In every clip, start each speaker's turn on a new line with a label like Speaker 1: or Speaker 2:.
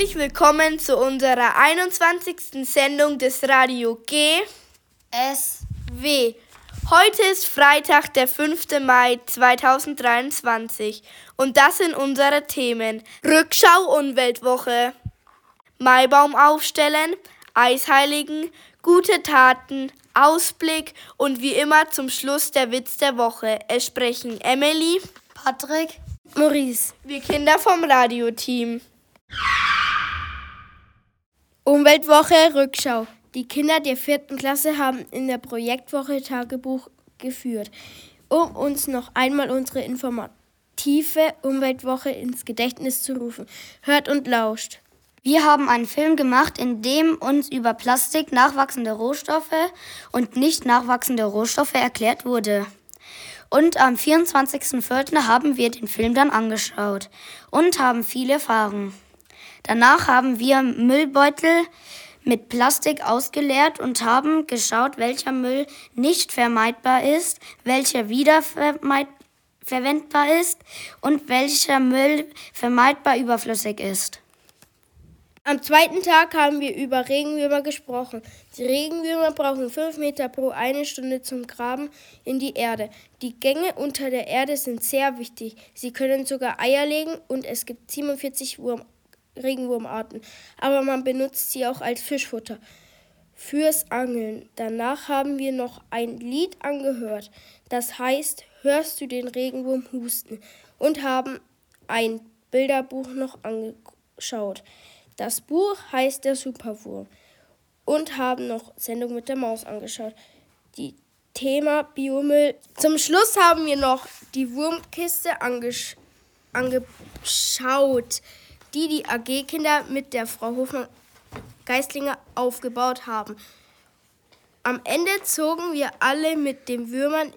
Speaker 1: Herzlich willkommen zu unserer 21. Sendung des Radio G
Speaker 2: S.
Speaker 1: W. Heute ist Freitag, der 5. Mai 2023 und das sind unsere Themen. Rückschau Umweltwoche, Maibaum aufstellen, Eisheiligen, gute Taten, Ausblick und wie immer zum Schluss der Witz der Woche. Es sprechen Emily,
Speaker 2: Patrick,
Speaker 1: Maurice, wir Kinder vom Radioteam. Umweltwoche Rückschau. Die Kinder der vierten Klasse haben in der Projektwoche Tagebuch geführt, um uns noch einmal unsere informative Umweltwoche ins Gedächtnis zu rufen. Hört und lauscht.
Speaker 2: Wir haben einen Film gemacht, in dem uns über Plastik, nachwachsende Rohstoffe und nicht nachwachsende Rohstoffe erklärt wurde. Und am 24.04. haben wir den Film dann angeschaut und haben viel erfahren. Danach haben wir Müllbeutel mit Plastik ausgeleert und haben geschaut, welcher Müll nicht vermeidbar ist, welcher wiederverwendbar ist und welcher Müll vermeidbar überflüssig ist.
Speaker 1: Am zweiten Tag haben wir über Regenwürmer gesprochen. Die Regenwürmer brauchen fünf Meter pro eine Stunde zum Graben in die Erde. Die Gänge unter der Erde sind sehr wichtig. Sie können sogar Eier legen und es gibt 47 Wurm Regenwurmarten, aber man benutzt sie auch als Fischfutter fürs Angeln. Danach haben wir noch ein Lied angehört, das heißt Hörst du den Regenwurm husten und haben ein Bilderbuch noch angeschaut. Das Buch heißt Der Superwurm und haben noch Sendung mit der Maus angeschaut. Die Thema Biomüll. Zum Schluss haben wir noch die Wurmkiste angesch angeschaut, die die AG-Kinder mit der Frau Hofmann-Geistlinger aufgebaut haben. Am Ende zogen wir alle mit den Würmern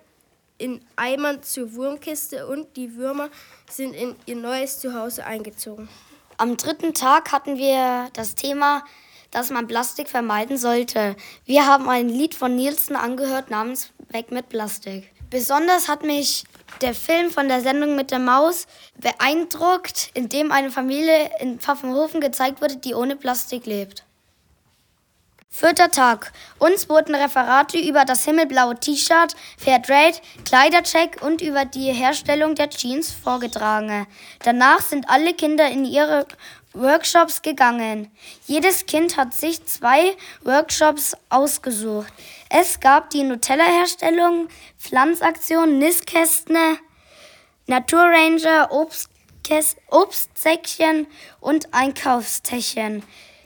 Speaker 1: in Eimern zur Wurmkiste und die Würmer sind in ihr neues Zuhause eingezogen.
Speaker 2: Am dritten Tag hatten wir das Thema, dass man Plastik vermeiden sollte. Wir haben ein Lied von Nielsen angehört namens Weg mit Plastik. Besonders hat mich der Film von der Sendung mit der Maus beeindruckt, in dem eine Familie in Pfaffenhofen gezeigt wurde, die ohne Plastik lebt. Vierter Tag. Uns wurden Referate über das himmelblaue T-Shirt, Fairtrade, Kleidercheck und über die Herstellung der Jeans vorgetragen. Danach sind alle Kinder in ihre Workshops gegangen. Jedes Kind hat sich zwei Workshops ausgesucht. Es gab die Nutella-Herstellung, Pflanzaktion, Nistkästne, Naturranger, Obstsäckchen und Einkaufstäschchen.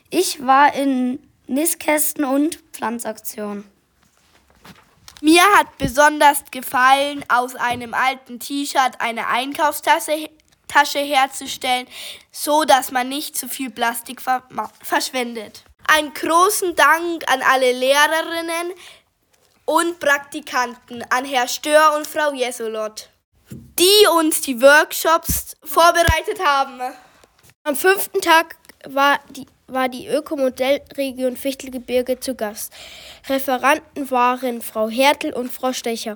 Speaker 2: Ich war in Nistkästen und Pflanzaktion.
Speaker 1: Mir hat besonders gefallen, aus einem alten T-Shirt eine Einkaufstasche Tasche herzustellen, so dass man nicht zu viel Plastik verschwendet. Einen großen Dank an alle Lehrerinnen und Praktikanten, an Herr Stör und Frau Jesolot, die uns die Workshops vorbereitet haben. Am fünften Tag war die war die Ökomodellregion Fichtelgebirge zu Gast. Referanten waren Frau Hertel und Frau Stecher.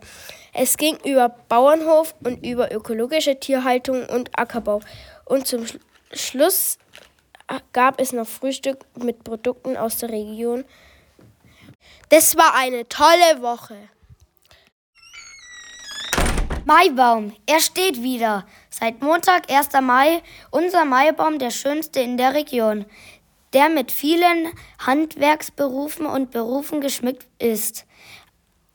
Speaker 1: Es ging über Bauernhof und über ökologische Tierhaltung und Ackerbau. Und zum Schluss gab es noch Frühstück mit Produkten aus der Region. Das war eine tolle Woche.
Speaker 2: Maibaum, er steht wieder. Seit Montag, 1. Mai, unser Maibaum, der schönste in der Region der mit vielen Handwerksberufen und Berufen geschmückt ist.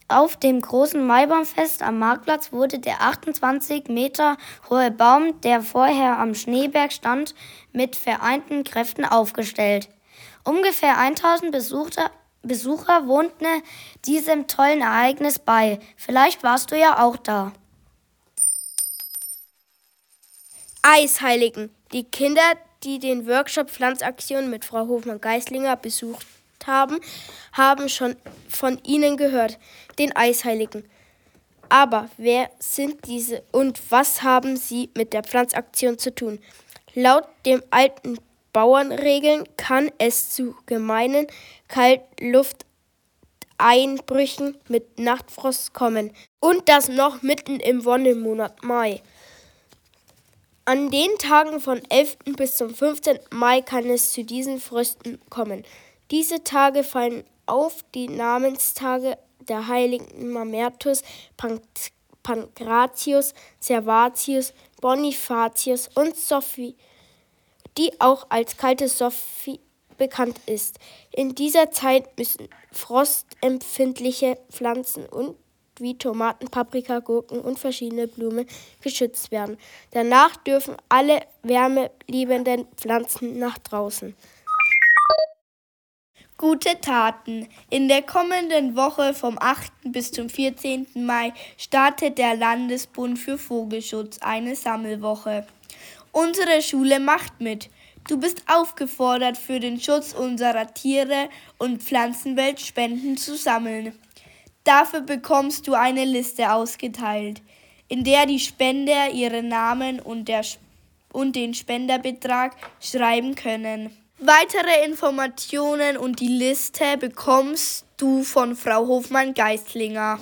Speaker 2: Auf dem großen Maibaumfest am Marktplatz wurde der 28 Meter hohe Baum, der vorher am Schneeberg stand, mit vereinten Kräften aufgestellt. Ungefähr 1000 Besucher, Besucher wohnten diesem tollen Ereignis bei. Vielleicht warst du ja auch da.
Speaker 1: Eisheiligen. Die Kinder die den Workshop Pflanzaktion mit Frau Hofmann-Geislinger besucht haben, haben schon von ihnen gehört, den Eisheiligen. Aber wer sind diese und was haben sie mit der Pflanzaktion zu tun? Laut dem alten Bauernregeln kann es zu gemeinen Kaltlufteinbrüchen mit Nachtfrost kommen. Und das noch mitten im Wonnemonat Mai. An den Tagen von 11. bis zum 15. Mai kann es zu diesen Frösten kommen. Diese Tage fallen auf die Namenstage der Heiligen Mamertus, Pankratius, Servatius, Bonifatius und Sophie, die auch als kalte Sophie bekannt ist. In dieser Zeit müssen frostempfindliche Pflanzen und wie Tomaten, Paprika, Gurken und verschiedene Blumen geschützt werden. Danach dürfen alle wärmeliebenden Pflanzen nach draußen.
Speaker 3: Gute Taten. In der kommenden Woche vom 8. bis zum 14. Mai startet der Landesbund für Vogelschutz eine Sammelwoche. Unsere Schule macht mit. Du bist aufgefordert, für den Schutz unserer Tiere und Pflanzenwelt Spenden zu sammeln. Dafür bekommst du eine Liste ausgeteilt, in der die Spender ihren Namen und, der, und den Spenderbetrag schreiben können. Weitere Informationen und die Liste bekommst du von Frau Hofmann-Geistlinger.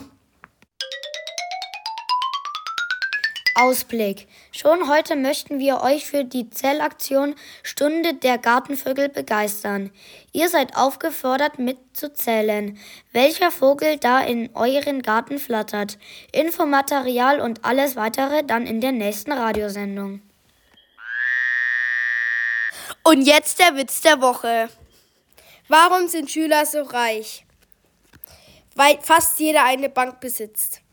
Speaker 2: Ausblick. Schon heute möchten wir euch für die Zellaktion Stunde der Gartenvögel begeistern. Ihr seid aufgefordert mitzuzählen, welcher Vogel da in euren Garten flattert. Infomaterial und alles weitere dann in der nächsten Radiosendung.
Speaker 3: Und jetzt der Witz der Woche.
Speaker 1: Warum sind Schüler so reich? Weil fast jeder eine Bank besitzt.